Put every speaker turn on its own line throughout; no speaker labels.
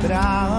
Abraão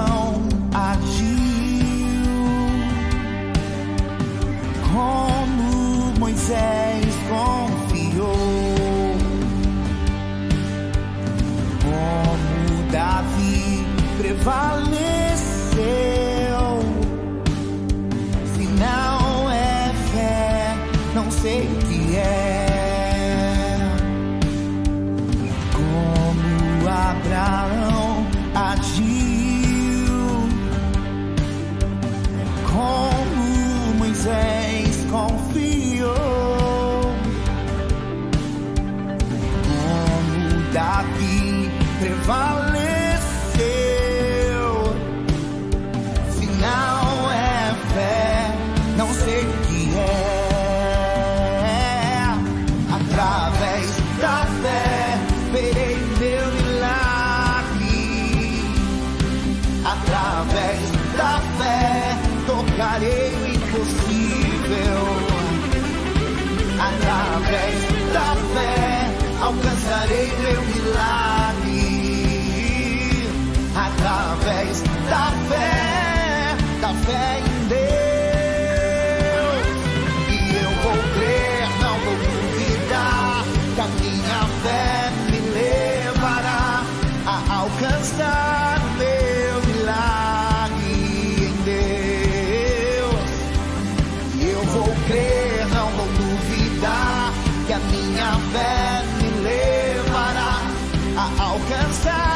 alcançar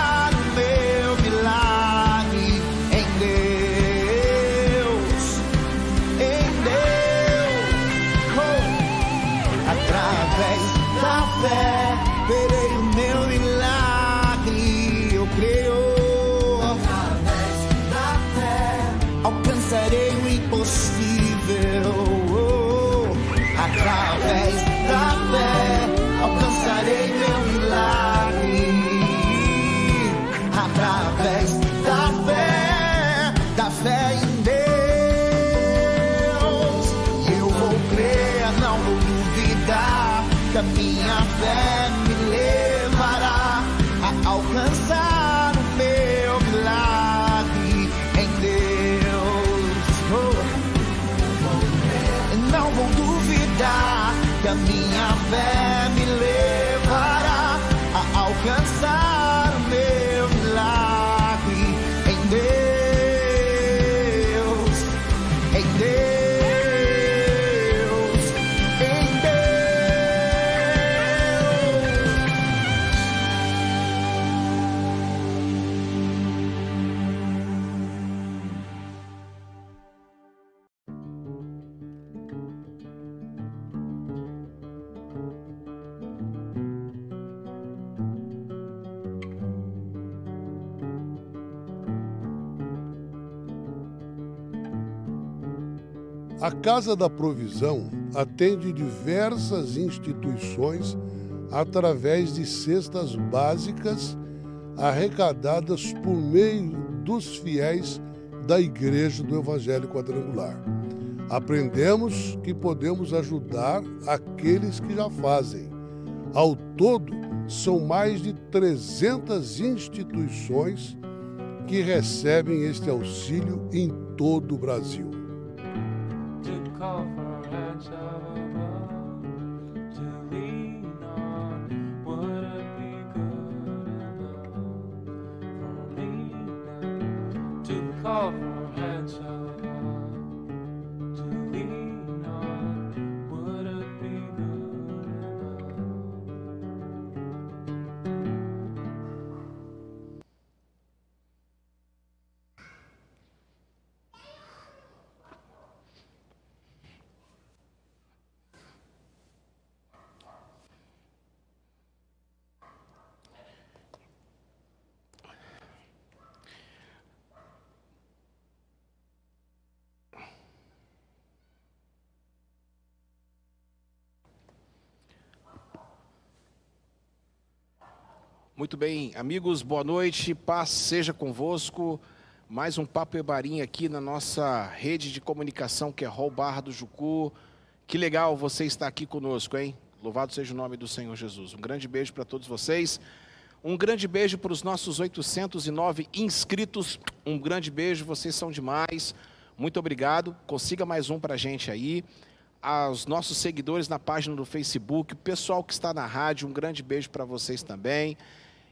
A
Casa da Provisão atende diversas instituições através de cestas básicas arrecadadas por meio dos fiéis da Igreja do Evangelho Quadrangular. Aprendemos que podemos ajudar aqueles que já fazem. Ao todo, são mais de 300 instituições que recebem este auxílio em todo o Brasil.
call for a.
Muito bem, amigos, boa noite, paz seja convosco. Mais um Papo Ebarim aqui na nossa rede de comunicação que é Hall Barra do Jucu. Que legal você estar aqui conosco, hein? Louvado seja o nome do Senhor Jesus. Um grande beijo para todos vocês. Um grande beijo para os nossos 809 inscritos. Um grande beijo, vocês são demais. Muito obrigado. Consiga mais um para a gente aí. Aos nossos seguidores na página do Facebook, o pessoal que está na rádio, um grande beijo para vocês também.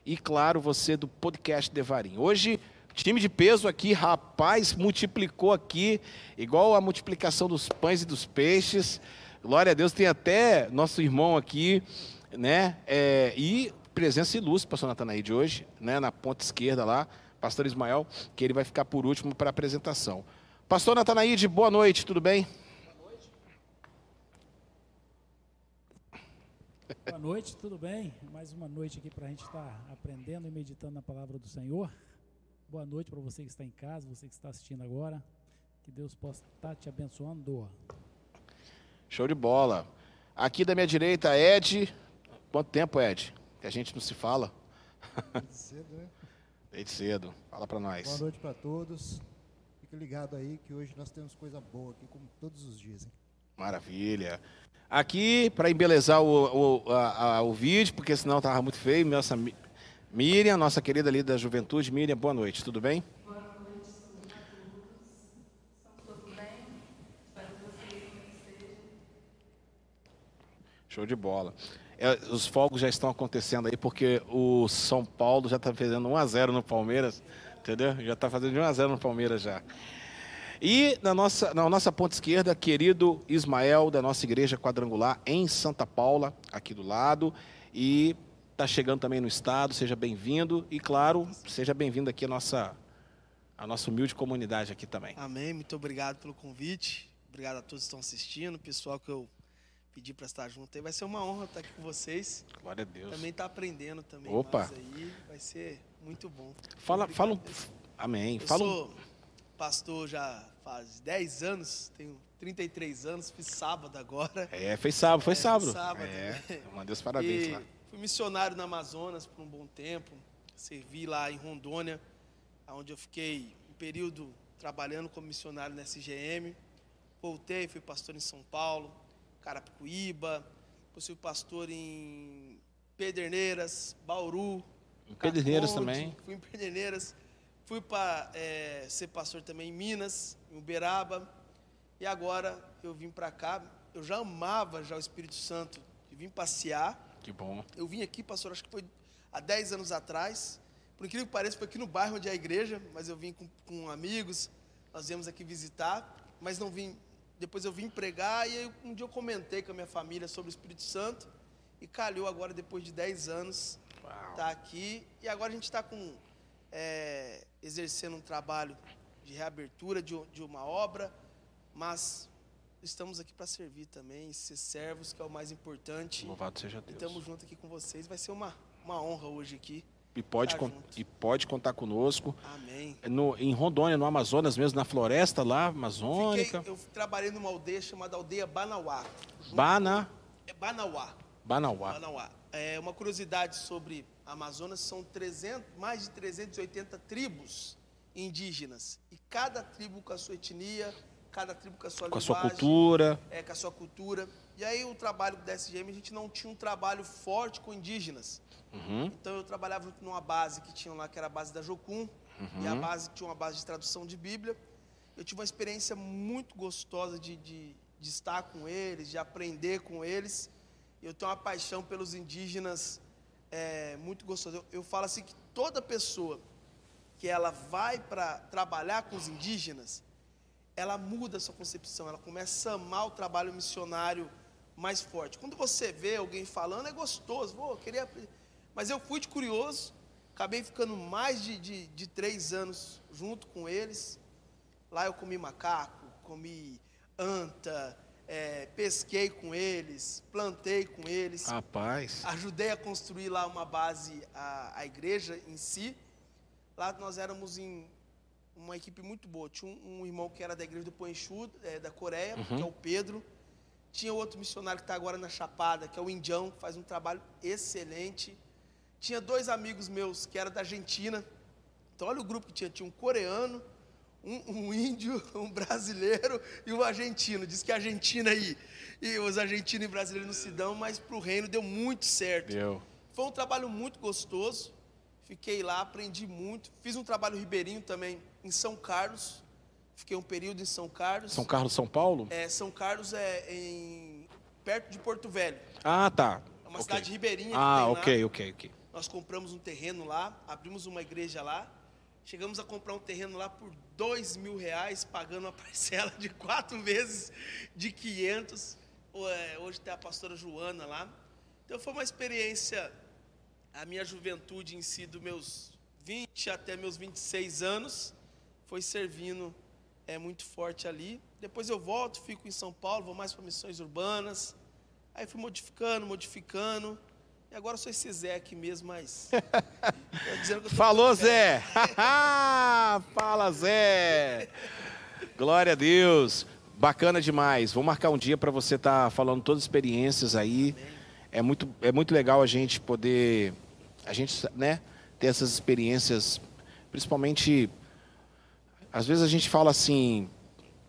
E claro, você do podcast Devarim. Hoje, time de peso aqui, rapaz, multiplicou aqui, igual a multiplicação dos pães e dos peixes. Glória a Deus, tem até nosso irmão aqui, né? É, e presença ilustre, pastor Natanaí, de hoje, né? Na ponta esquerda lá, pastor Ismael, que ele vai ficar por último para a apresentação. Pastor Natanaíde, boa noite, tudo bem?
Boa noite, tudo bem? Mais uma noite aqui para a gente estar aprendendo e meditando na palavra do Senhor. Boa noite para você que está em casa, você que está assistindo agora. Que Deus possa estar te abençoando.
Show de bola. Aqui da minha direita, Ed. Quanto tempo, Ed? Que a gente não se fala?
Cedo, né?
Desde cedo. Fala para
Boa
nós.
noite para todos. Fique ligado aí que hoje nós temos coisa boa aqui, como todos os dias. Hein?
Maravilha. Aqui, para embelezar o, o, a- a- o vídeo, porque senão estava muito feio, nossa Mi- Miriam, nossa querida líder da juventude. Miriam, boa noite, tudo bem? Show de bola. É, os fogos já estão acontecendo aí, porque o São Paulo já está fazendo 1x0 no Palmeiras, entendeu? Já está fazendo 1x0 no Palmeiras já. E na nossa, na nossa ponta esquerda, querido Ismael, da nossa igreja quadrangular em Santa Paula, aqui do lado. E está chegando também no estado, seja bem-vindo. E claro, seja bem-vindo aqui à nossa, à nossa humilde comunidade aqui também.
Amém. Muito obrigado pelo convite. Obrigado a todos que estão assistindo, pessoal que eu pedi para estar junto aí. Vai ser uma honra estar aqui com vocês.
Glória a Deus.
Também estar aprendendo também
Opa.
aí. Vai ser muito bom.
Fala,
Obrigado
fala um. Amém.
Eu
Fala
sou pastor já faz 10 anos, tenho 33 anos, fiz sábado agora.
É, foi sábado, foi
É,
sábado.
sábado,
é, mandei os parabéns
E
lá.
Fui missionário no Amazonas por um bom tempo. Servi lá em Rondônia, onde eu fiquei um período trabalhando como missionário na SGM. Voltei, fui pastor em São Paulo, Carapicuíba, depois fui pastor em Pederneiras, Bauru.
Em Pederneiras
Caconde,
também.
Fui em Pederneiras. Fui para ser pastor também em Minas, em Uberaba. E agora eu vim para cá. Eu já amava já o Espírito Santo de vir passear.
Que bom.
Eu vim aqui, pastor, acho que foi há 10 anos atrás. Por incrível que pareça, foi aqui no bairro onde é a igreja, mas eu vim com, com amigos, nós viemos aqui visitar, mas não vim. Depois eu vim pregar e aí um dia eu comentei com a minha família sobre o Espírito Santo e calhou agora, depois de 10 anos,
Uau.
tá aqui. E agora a gente está com é, exercendo um trabalho de reabertura de, de uma obra, mas estamos aqui para servir também, ser servos, que é o mais importante.
Louvado seja Deus.
estamos junto aqui com vocês. Vai ser uma, uma honra hoje aqui.
E pode, e pode contar conosco.
Amém.
No, em Rondônia, no Amazonas mesmo, na floresta lá,
Fiquei,
amazônica.
eu trabalhei numa aldeia chamada Aldeia Banauá.
Bana,
É Banauá.
Banauá.
Banauá. É uma curiosidade sobre Amazonas, são 300, mais de 380 tribos indígenas. Cada tribo com a sua etnia, cada tribo com a sua
Com a sua
linguagem.
cultura.
é, com a sua cultura. E aí o trabalho do SGM, a gente não tinha um trabalho forte com indígenas.
Uhum.
Então eu trabalhava junto numa base que tinha lá, que era a base da Jocum, e a base tinha uma base de tradução de Bíblia. Eu tive uma experiência muito gostosa de, de, de estar com eles, de aprender com eles. Eu tenho uma paixão pelos indígenas é, muito gostosa. Eu, eu falo assim que toda pessoa que ela vai para trabalhar com os indígenas, ela muda a sua concepção, ela começa a amar o trabalho missionário mais forte. Quando você vê alguém falando, é gostoso, Pô, eu queria. Mas eu fui de curioso, acabei ficando mais de, de, de três anos junto com eles. Lá eu comi macaco, comi anta, é, pesquei com eles, plantei com eles
Rapaz.
ajudei a construir lá uma base, a, a igreja em si. Lá nós éramos em uma equipe muito boa. Tinha um, um irmão que era da igreja do Poenchu, é, da Coreia, que é o Pedro. Tinha outro missionário que está agora na Chapada, que é o Indião, que faz um trabalho excelente. Tinha dois amigos meus que eram da Argentina. Então olha o grupo que tinha. Tinha um coreano, um, um índio, um brasileiro e um argentino. Diz que a Argentina aí, e os argentinos e brasileiros não se dão, mas para o reino deu muito certo.
Deu.
Foi um trabalho muito gostoso. Fiquei lá, aprendi muito. Fiz um trabalho ribeirinho também em São Carlos. Fiquei um período em São Carlos.
São Carlos, São Paulo?
É, São Carlos é em perto de Porto Velho.
Ah, tá.
É uma
Ok.
cidade ribeirinha
Ah, ok, ok, ok.
Nós compramos um terreno lá, abrimos uma igreja lá. Chegamos a comprar um terreno lá por dois mil reais, pagando uma parcela de quatro vezes de 500. O- é, Hoje tem a pastora Joana lá. Então foi uma experiência, a minha juventude em si, dos meus 20 até meus 26 anos, foi servindo é, muito forte ali. Depois eu volto, fico em São Paulo, vou mais para missões urbanas. Aí fui modificando, modificando. E agora eu sou esse Zé aqui mesmo, mas.
Falou. Zé! Fala, Zé! Glória a Deus! Bacana demais. Vou marcar um dia para você estar falando todas as experiências aí. É muito, é muito legal a gente poder, a gente, né, ter essas experiências, principalmente, às vezes a gente fala assim,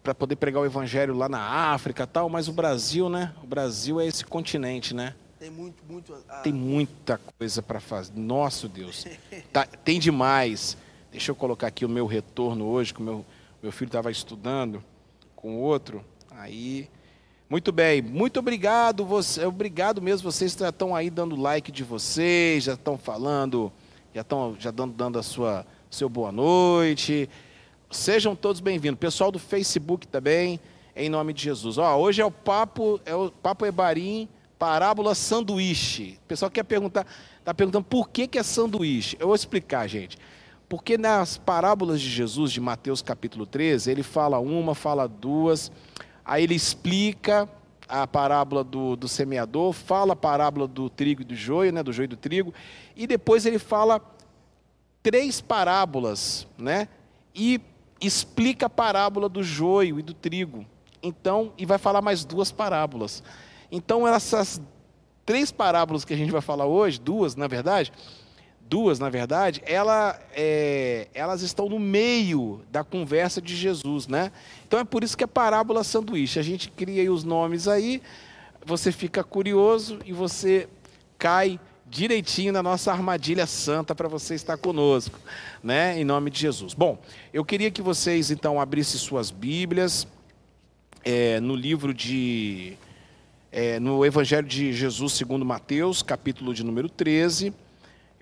para poder pregar o evangelho lá na África e tal, mas o Brasil, né? O Brasil é esse continente, né?
Tem muito, muito.
Tem muita coisa para fazer. Nosso Deus. Tá- tem demais. Deixa eu colocar aqui o meu retorno hoje, que o meu, meu filho estava estudando com outro. Aí. Muito bem, muito obrigado. Você, obrigado mesmo. Vocês já estão aí dando like de vocês, já estão falando, já estão já dando, dando a sua seu boa noite. Sejam todos bem-vindos. Pessoal do Facebook também, em nome de Jesus. Ó, hoje é o papo, é o papo Ebarim, parábola sanduíche. O pessoal quer perguntar, está perguntando por que, que é sanduíche. Eu vou explicar, gente. Porque nas parábolas de Jesus, de Mateus capítulo 13, ele fala uma, fala duas, aí ele explica a parábola do, do semeador, fala a parábola do trigo e do joio, né, do joio e do trigo, e depois ele fala três parábolas, né? E explica a parábola do joio e do trigo. Então, e vai falar mais duas parábolas. Então, essas três parábolas que a gente vai falar hoje, duas, na verdade, duas, na verdade, ela, é, elas estão no meio da conversa de Jesus, né? Então é por isso que é parábola sanduíche. A gente cria os nomes aí, você fica curioso e você cai direitinho na nossa armadilha santa para você estar conosco, né? Em nome de Jesus. Bom, eu queria que vocês então abrissem suas Bíblias é, no livro de é, no Evangelho de Jesus segundo Mateus, capítulo de número 13.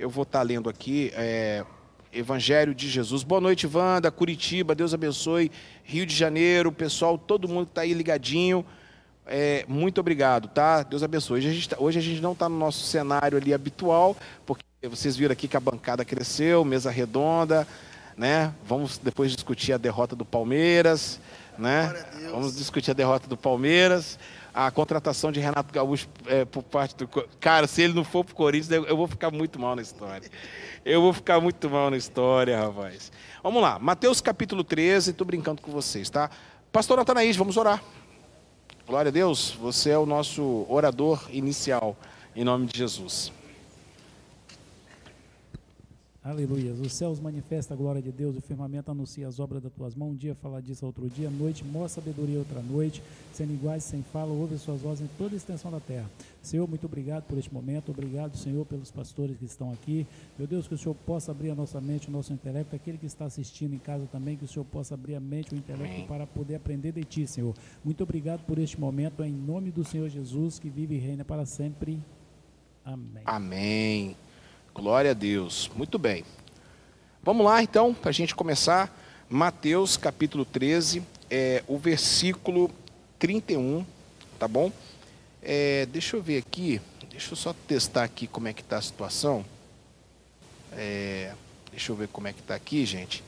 Eu vou estar lendo aqui é, Evangelho de Jesus. Boa noite, Wanda, Curitiba, Deus abençoe. Rio de Janeiro, pessoal, todo mundo que está aí ligadinho. É, muito obrigado, tá? Deus abençoe. Hoje a gente, tá- hoje a gente não está no nosso cenário ali habitual, porque vocês viram aqui que a bancada cresceu, mesa redonda, né? Vamos depois discutir a derrota do Palmeiras, né? Vamos discutir a derrota do Palmeiras, a contratação de Renato Gaúcho é, por parte do. Cara, se ele não for pro Corinthians, eu, eu vou ficar muito mal na história. Eu vou ficar muito mal na história, rapaz. Vamos lá, Mateus capítulo 13, tô brincando com vocês, tá? Pastor Natanaís, vamos orar. Glória a Deus, você é o nosso orador inicial, em nome de Jesus.
Aleluia. Os céus manifestam a glória de Deus, o firmamento anuncia as obras das tuas mãos. Um dia fala disso outro dia, noite mostra sabedoria outra noite, sendo iguais, sem fala, ouve as suas vozes em toda a extensão da terra. Senhor, muito obrigado por este momento, obrigado, Senhor, pelos pastores que estão aqui. Meu Deus, que o Senhor possa abrir a nossa mente, o nosso intelecto, aquele que está assistindo em casa também, que o Senhor possa abrir a mente, o intelecto para poder aprender de Ti, Senhor. Muito obrigado por este momento, em nome do Senhor Jesus, que vive e reina para sempre. Amém.
Amém. Glória a Deus. Muito bem. Vamos lá, então, para a gente começar. Mateus capítulo 13, é, o versículo 31, tá bom? É, deixa eu ver aqui, deixa eu só testar aqui como é que está a situação. É, deixa eu ver como é que está aqui, gente.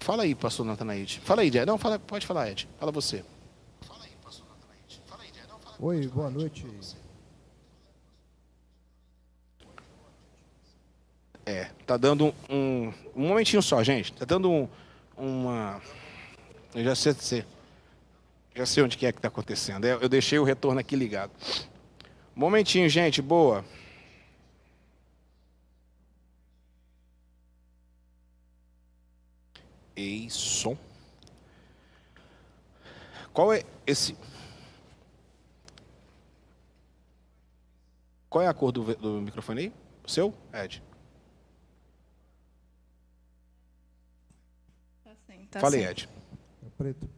Fala aí, pastor Natanaide. Fala aí, Ed. Não, fala, pode falar, Ed. Fala você.
Oi, boa noite.
É, tá dando um, um, momentinho só, gente. Tá dando um, uma. Eu já sei, já sei onde que é que tá acontecendo. Eu, eu deixei o retorno aqui ligado. Momentinho, gente, boa. Ei, som. Qual é esse. Qual é a cor do, do microfone aí? O seu? Ed.
Tá
Falei,
sim.
Ed.
É preto.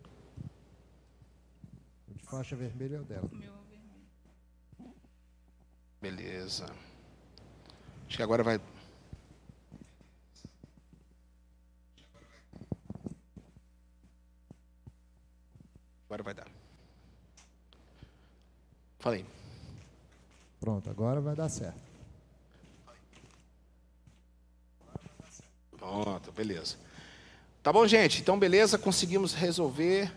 O de faixa vermelha é o dela.
Meu vermelho.
Beleza. Acho que agora vai. Agora vai dar. Falei.
Pronto, agora vai dar certo.
Pronto, beleza. Tá bom, gente? Então, beleza, conseguimos resolver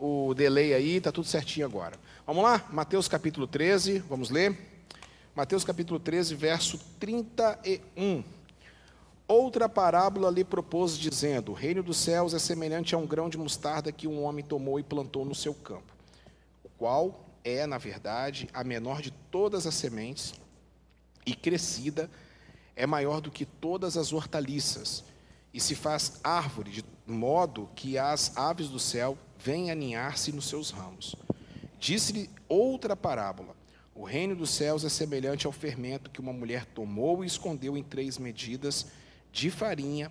o delay aí, tá tudo certinho agora. Vamos lá? Mateus capítulo 13, vamos ler? Mateus capítulo 13, verso 31. Outra parábola lhe propôs, dizendo: O reino dos céus é semelhante a um grão de mostarda que um homem tomou e plantou no seu campo, o qual é, na verdade, a menor de todas as sementes, e crescida é maior do que todas as hortaliças, e se faz árvore de modo que as aves do céu vêm aninhar-se nos seus ramos. Disse-lhe outra parábola: O reino dos céus é semelhante ao fermento que uma mulher tomou e escondeu em três medidas de farinha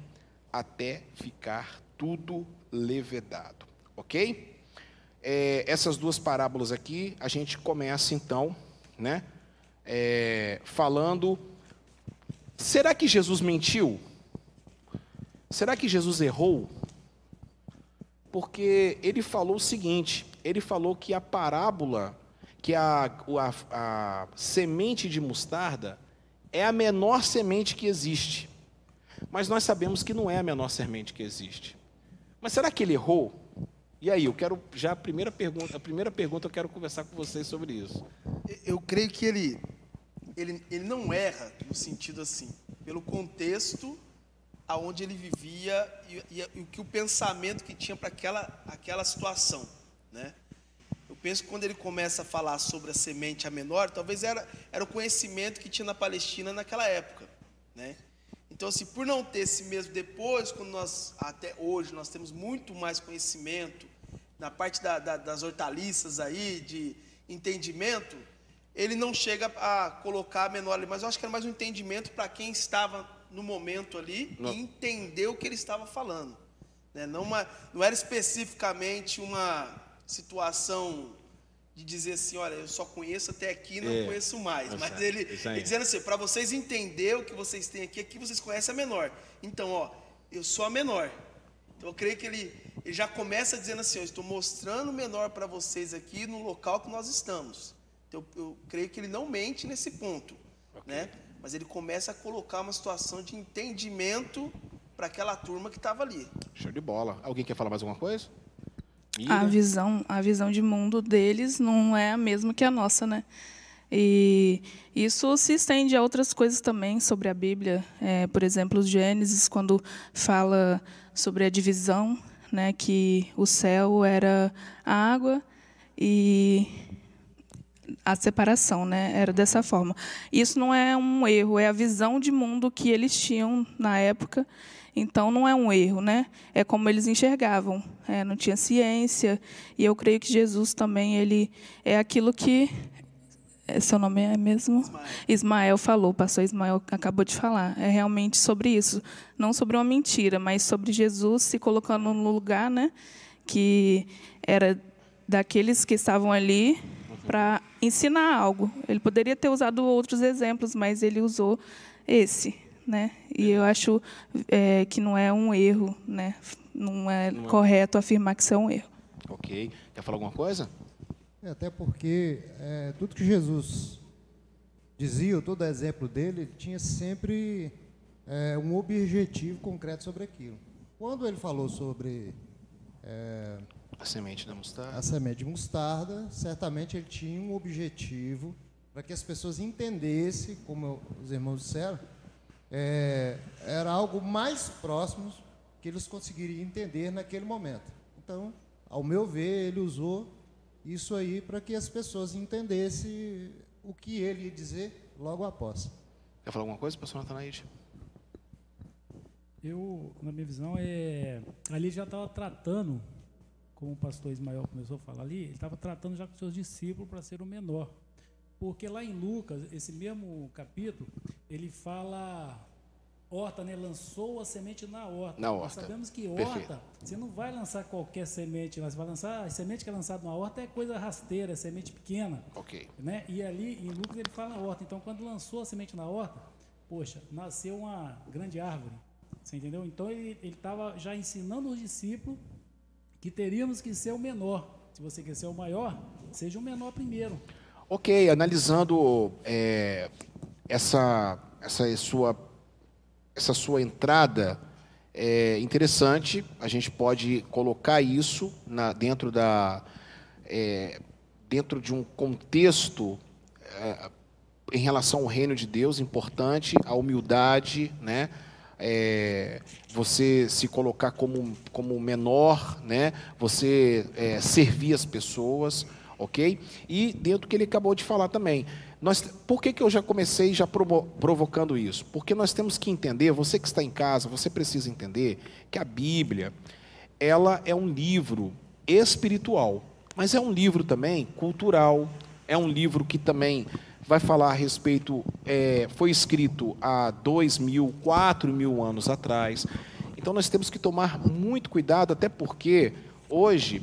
até ficar tudo levedado. Ok? É, essas duas parábolas aqui, a gente começa então, né? é, falando. Será que Jesus mentiu? Será que Jesus errou? Porque ele falou o seguinte: ele falou que a parábola, que a, a, a semente de mostarda é a menor semente que existe. Mas nós sabemos que não é a menor semente que existe. Mas será que ele errou? E aí, eu quero já a primeira pergunta, a primeira pergunta eu quero conversar com vocês sobre isso.
Eu creio que ele, ele, ele não erra no sentido assim, pelo contexto aonde ele vivia e, o que o pensamento que tinha para aquela, aquela situação, né? Eu penso que quando ele começa a falar sobre a semente a menor, talvez era, era o conhecimento que tinha na Palestina naquela época, né? Então, assim, por não ter esse mesmo depois, quando nós, até hoje, nós temos muito mais conhecimento na parte da- da- das hortaliças aí, de entendimento, ele não chega a colocar a menor ali, mas eu acho que era mais um entendimento para quem estava no momento ali
Não.
e entender o que ele estava falando. Né? Não, uma, não era especificamente uma situação de dizer assim, olha, eu só conheço até aqui, não
É,
conheço mais. Mas ele, ele dizendo assim, para vocês entenderem o que vocês têm aqui, aqui vocês conhecem a menor. Então, ó, eu sou a menor. Então, eu creio que ele, ele já começa dizendo assim, eu estou mostrando o menor para vocês aqui no local que nós estamos. Então, eu creio que ele não mente nesse ponto, né? Mas ele começa a colocar uma situação de entendimento para aquela turma que estava ali.
Show de bola. Alguém quer falar mais alguma coisa?
A
Miriam?
visão, a visão de mundo deles não é a mesma que a nossa, né? E isso se estende a outras coisas também sobre a Bíblia. É, por exemplo, os Gênesis, quando fala sobre a divisão, né, que o céu era a água e a separação, né? Era dessa forma. Isso não é um erro, é a visão de mundo que eles tinham na época. Então não é um erro, né? É como eles enxergavam. É, não tinha ciência e eu creio que Jesus também ele é aquilo que é, seu nome é mesmo Ismael. falou, o pastor Ismael acabou de falar. É realmente sobre isso, não sobre uma mentira, mas sobre Jesus se colocando no lugar, né? Que era daqueles que estavam ali para ensinar algo. Ele poderia ter usado outros exemplos, mas ele usou esse, né? E eu acho é, que não é um erro, né? Não é
Não é.
correto afirmar que isso é um erro.
Ok. Quer falar alguma coisa?
É, até porque é, tudo que Jesus dizia, todo exemplo dele, ele tinha sempre é, um objetivo concreto sobre aquilo. Quando ele falou sobre é,
A semente da mostarda.
a semente de mostarda, certamente ele tinha um objetivo para que as pessoas entendessem, como os irmãos disseram, é, era algo mais próximo que eles conseguiriam entender naquele momento. Então, ao meu ver, ele usou isso aí para que as pessoas entendessem o que ele ia dizer logo após.
Quer falar alguma coisa, pastor Natanaide?
Eu, na minha visão, é, ali já estava tratando, como o pastor Ismael começou a falar ali, ele estava tratando já com seus discípulos para ser o menor. Porque lá em Lucas, esse mesmo capítulo, ele fala horta, né? Lançou a semente na horta.
Na
Nós
horta.
sabemos que
Perfeito.
horta, você não vai lançar qualquer semente, lá, você vai lançar a semente que é lançada na horta é coisa rasteira, é semente pequena,
Ok.
né? E ali em Lucas ele fala na horta. Então quando lançou a semente na horta, poxa, nasceu uma grande árvore. Você entendeu? Então ele estava já ensinando os discípulos que teríamos que ser o menor. Se você quer ser o maior, seja o menor primeiro.
Ok, analisando é, essa, essa sua, essa sua entrada é interessante. A gente pode colocar isso na- dentro da é, dentro de um contexto é, em relação ao reino de Deus importante, a humildade, né? É, você se colocar como, como menor, né? Você é, servir as pessoas, ok? E dentro do que ele acabou de falar também. Nós, por que, que eu já comecei já provo- provocando isso? Porque nós temos que entender, você que está em casa, você precisa entender que a Bíblia, ela é um livro espiritual, mas é um livro também cultural, é um livro que também vai falar a respeito, é, foi escrito há dois mil, quatro mil anos atrás. Então nós temos que tomar muito cuidado, até porque hoje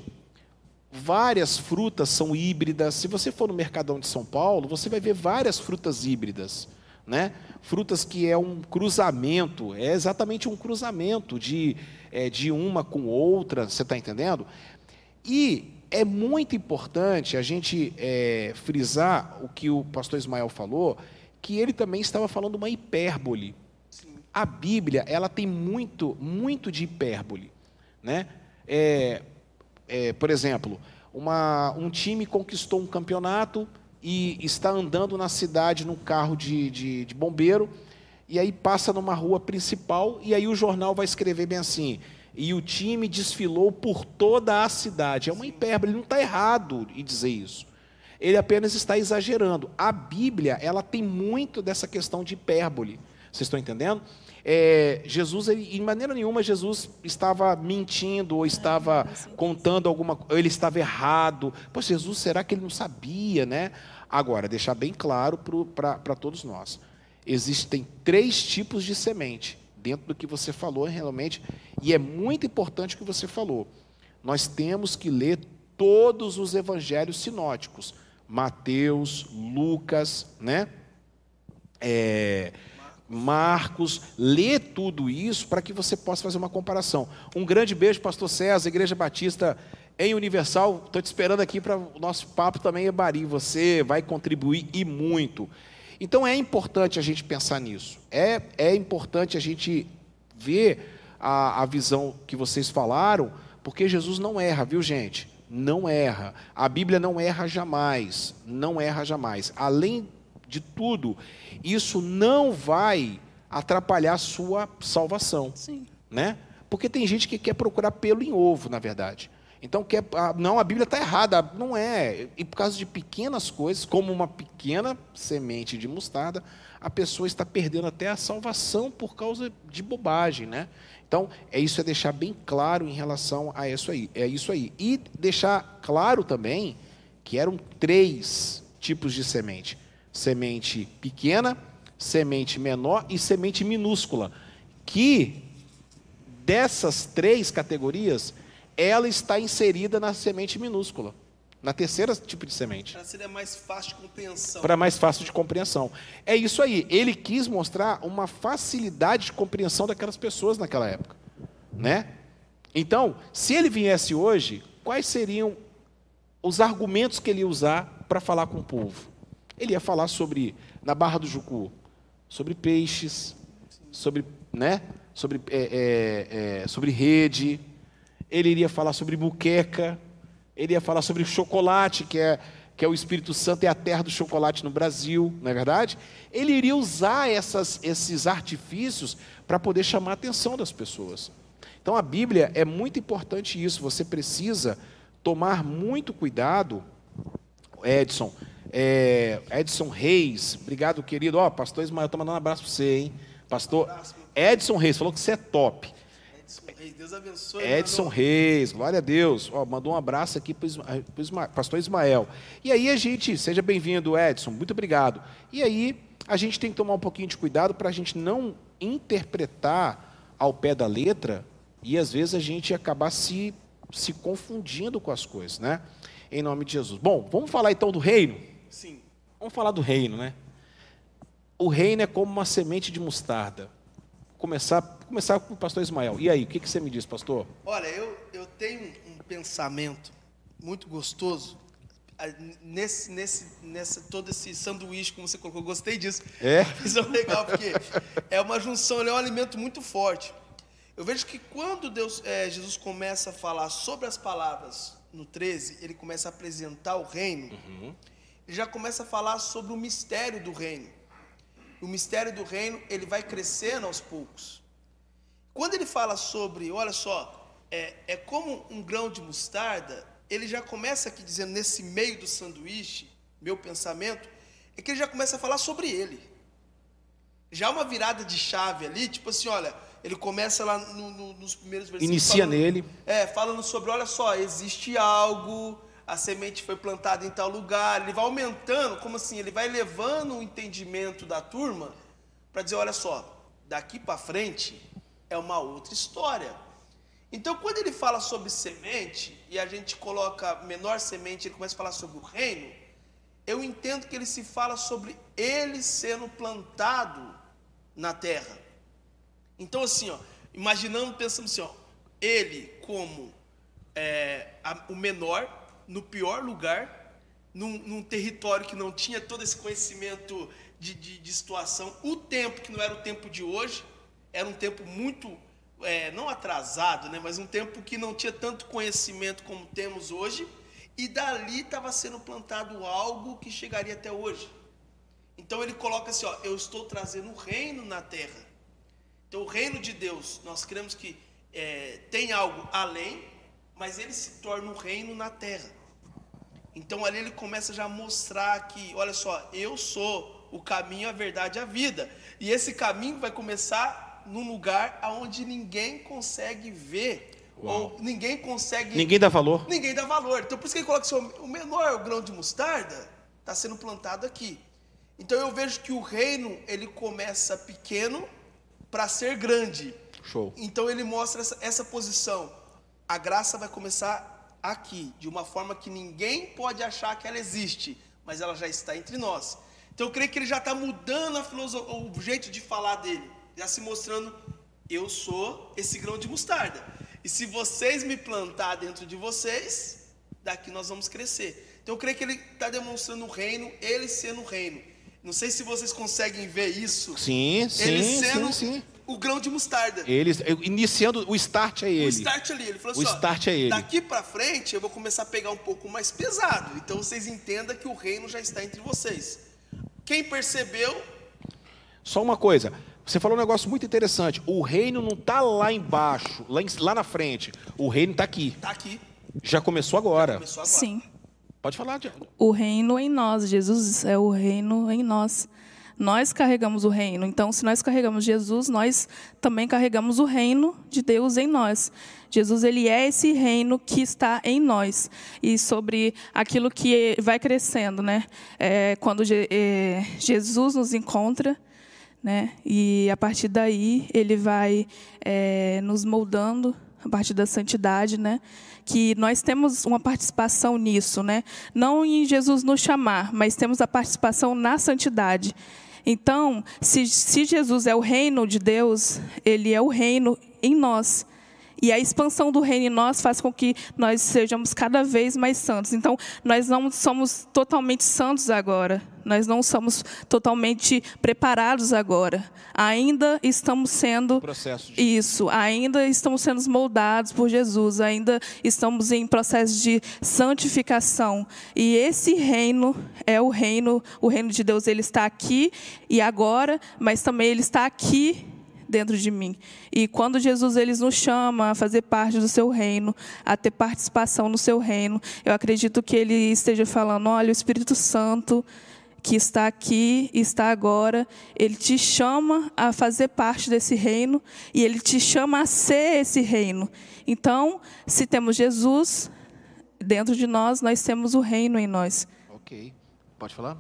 várias frutas são híbridas. Se você for no Mercadão de São Paulo, você vai ver várias frutas híbridas, né? Frutas que é um cruzamento, é exatamente um cruzamento de, é, de uma com outra, você está entendendo? E é muito importante a gente é, frisar o que o pastor Ismael falou, que ele também estava falando uma hipérbole. A Bíblia, ela tem muito, muito de hipérbole, né? É, é, por exemplo, uma- um time conquistou um campeonato e está andando na cidade num carro de, de, de bombeiro, e aí passa numa rua principal, e aí o jornal vai escrever bem assim: e o time desfilou por toda a cidade. É uma hipérbole, ele não está errado em dizer isso. Ele apenas está exagerando. A Bíblia, ela tem muito dessa questão de hipérbole. Vocês estão entendendo? É, Jesus, ele, em maneira nenhuma, Jesus estava mentindo ou estava contando alguma coisa, ele estava errado. Pô, Jesus, será que ele não sabia, né? Agora, deixar bem claro para todos nós: existem três tipos de semente dentro do que você falou realmente, e é muito importante o que você falou. Nós temos que ler todos os evangelhos sinóticos, Mateus, Lucas, né? É, Marcos, lê tudo isso para que você possa fazer uma comparação. Um grande beijo, Pastor César, Igreja Batista em Universal. Estou te esperando aqui para o nosso papo também, Ebari. Você vai contribuir e muito. Então é importante a gente pensar nisso. É, é importante a gente ver a, a visão que vocês falaram, porque Jesus não erra, viu, gente? Não erra. A Bíblia não erra jamais. Não erra jamais. Além de tudo, isso não vai atrapalhar a sua salvação.
Sim.
Né? Porque tem gente que quer procurar pelo em ovo, na verdade. Então, quer, ah, não, a Bíblia está errada. Não é. E por causa de pequenas coisas, como uma pequena semente de mostarda, a pessoa está perdendo até a salvação por causa de bobagem. Né? Então, é isso é deixar bem claro em relação a isso aí. É isso aí. E deixar claro também que eram três tipos de semente: semente pequena, semente menor e semente minúscula. Que dessas três categorias, ela está inserida na semente minúscula, na terceira tipo de semente
Para ser mais fácil de compreensão.
para mais fácil de compreensão. É isso aí. Ele quis mostrar uma facilidade de compreensão daquelas pessoas naquela época, né? Então, se ele viesse hoje, quais seriam os argumentos que ele ia usar para falar com o povo? Ele ia falar sobre na Barra do Jucu, sobre peixes, sobre, né? Sobre, é, é, é, sobre rede. Ele iria falar sobre buqueca. Ele ia falar sobre chocolate, que é, que é o Espírito Santo, é a terra do chocolate no Brasil, não é verdade? Ele iria usar essas, esses artifícios para poder chamar a atenção das pessoas. Então a Bíblia é muito importante isso. Você precisa tomar muito cuidado, Edson. é, Edson Reis, obrigado, querido. Ó, pastor Ismael está mandando um abraço para você, hein? Pastor Edson Reis falou que você é top.
Edson Reis, Deus abençoe.
Edson. Reis, glória a Deus. Ó, mandou um abraço aqui para o pastor Ismael. E aí a gente, seja bem-vindo, Edson, muito obrigado. E aí a gente tem que tomar um pouquinho de cuidado para a gente não interpretar ao pé da letra e às vezes a gente acabar se, se confundindo com as coisas, né? Em nome de Jesus. Bom, vamos falar então do reino?
Sim.
Vamos falar do reino, né? O reino é como uma semente de mostarda. Começar, começar com o pastor Ismael. E aí, o que, que você me diz, pastor?
Olha, eu, eu tenho um pensamento muito gostoso nesse, nesse, nessa, todo esse sanduíche, como você colocou. Gostei disso.
É?
Isso é legal, porque é uma junção, ele é um alimento muito forte. Eu vejo que quando Deus, é, Jesus começa a falar sobre as palavras no 13, ele começa a apresentar o reino, ele já começa a falar sobre o mistério do reino. O mistério do reino, ele vai crescendo aos poucos. Quando ele fala sobre, olha só, é, é como um grão de mostarda, ele já começa aqui dizendo, nesse meio do sanduíche, meu pensamento, é que ele já começa a falar sobre ele. Já uma virada de chave ali, tipo assim, olha, ele começa lá no- no- nos primeiros versículos.
Inicia
falando-
nele.
É, falando sobre, olha só, existe algo, a semente foi plantada em tal lugar, ele vai aumentando, como assim, ele vai levando o entendimento da turma para dizer, olha só, daqui para frente é uma outra história. Então, quando ele fala sobre semente e a gente coloca menor semente, ele começa a falar sobre o reino, eu entendo que ele se fala sobre ele sendo plantado na terra. Então, assim, ó, imaginando, pensando assim, ó, ele como é, a- o menor, no pior lugar, num, num território que não tinha todo esse conhecimento de, de- de situação, o tempo que não era o tempo de hoje, era um tempo muito, é, não atrasado, né, mas um tempo que não tinha tanto conhecimento como temos hoje, e dali estava sendo plantado algo que chegaria até hoje. Então ele coloca assim, ó, eu estou trazendo o reino na terra. Então, o reino de Deus, nós cremos que é, tem algo além, mas ele se torna um reino na terra. Então, ali ele começa já a mostrar que, olha só, eu sou o caminho, a verdade e a vida. E esse caminho vai começar num lugar aonde ninguém consegue ver,
Uau.
ou ninguém consegue
Ninguém dá valor?
Ninguém dá valor. Então, por isso que ele coloca assim, o menor grão de mostarda está sendo plantado aqui. Então, eu vejo que o reino, ele começa pequeno para ser grande.
Show.
Então, ele mostra essa, essa posição. A graça vai começar aqui, de uma forma que ninguém pode achar que ela existe, mas ela já está entre nós. Então, eu creio que ele já está mudando a filosofia, o jeito de falar dele, já se mostrando, eu sou esse grão de mostarda. E se vocês me plantar dentro de vocês, daqui nós vamos crescer. Então, eu creio que ele está demonstrando o reino, ele sendo o reino. Não sei se vocês conseguem ver isso.
Sim,
ele
sim,
sendo
sim, sim.
O grão de mostarda.
Eles, iniciando, o start é ele.
O start ali, ele falou
O
assim, ó,
start é ele.
daqui pra frente eu vou começar a pegar um pouco mais pesado. Então vocês entendam que o reino já está entre vocês. Quem percebeu,
Só uma coisa, você falou um negócio muito interessante. O reino não está lá embaixo, lá, em- lá na frente. O reino está aqui.
tá aqui.
Já começou agora.
Começou agora.
Sim.
Pode falar, Diana.
O reino em nós. Jesus é o reino em nós. Nós carregamos o reino. Então, se nós carregamos Jesus, nós também carregamos o reino de Deus em nós. Jesus, ele é esse reino que está em nós. E sobre aquilo que vai crescendo, né? É, quando é, Jesus nos encontra, né? E a partir daí ele vai é, nos moldando a partir da santidade, né? Que nós temos uma participação nisso, né? Não em Jesus nos chamar, mas temos a participação na santidade. Então, se, se Jesus é o reino de Deus, ele é o reino em nós. E a expansão do reino em nós faz com que nós sejamos cada vez mais santos. Então, nós não somos totalmente santos agora. Nós não somos totalmente preparados agora. Ainda estamos sendo
Processo de...
isso, ainda estamos sendo moldados por Jesus, ainda estamos em processo de santificação. E esse reino é o reino, o reino de Deus, ele está aqui e agora, mas também ele está aqui dentro de mim. E quando Jesus ele nos chama a fazer parte do seu reino, a ter participação no seu reino, eu acredito que ele esteja falando, olha, o Espírito Santo que está aqui, está agora, ele te chama a fazer parte desse reino e ele te chama a ser esse reino. Então, se temos Jesus dentro de nós, nós temos o reino em nós.
Ok. Pode falar?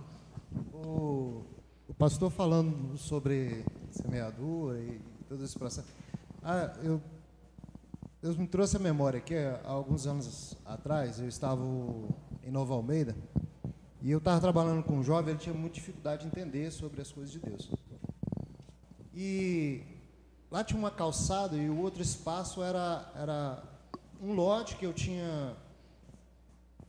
O, o pastor falando sobre semeadura e todo esse processo. Ah, eu, Deus me trouxe a memória que há alguns anos atrás eu estava em Nova Almeida e eu estava trabalhando com um jovem, ele tinha muita dificuldade de entender sobre as coisas de Deus. E lá tinha uma calçada e o outro espaço era, era um lote que eu tinha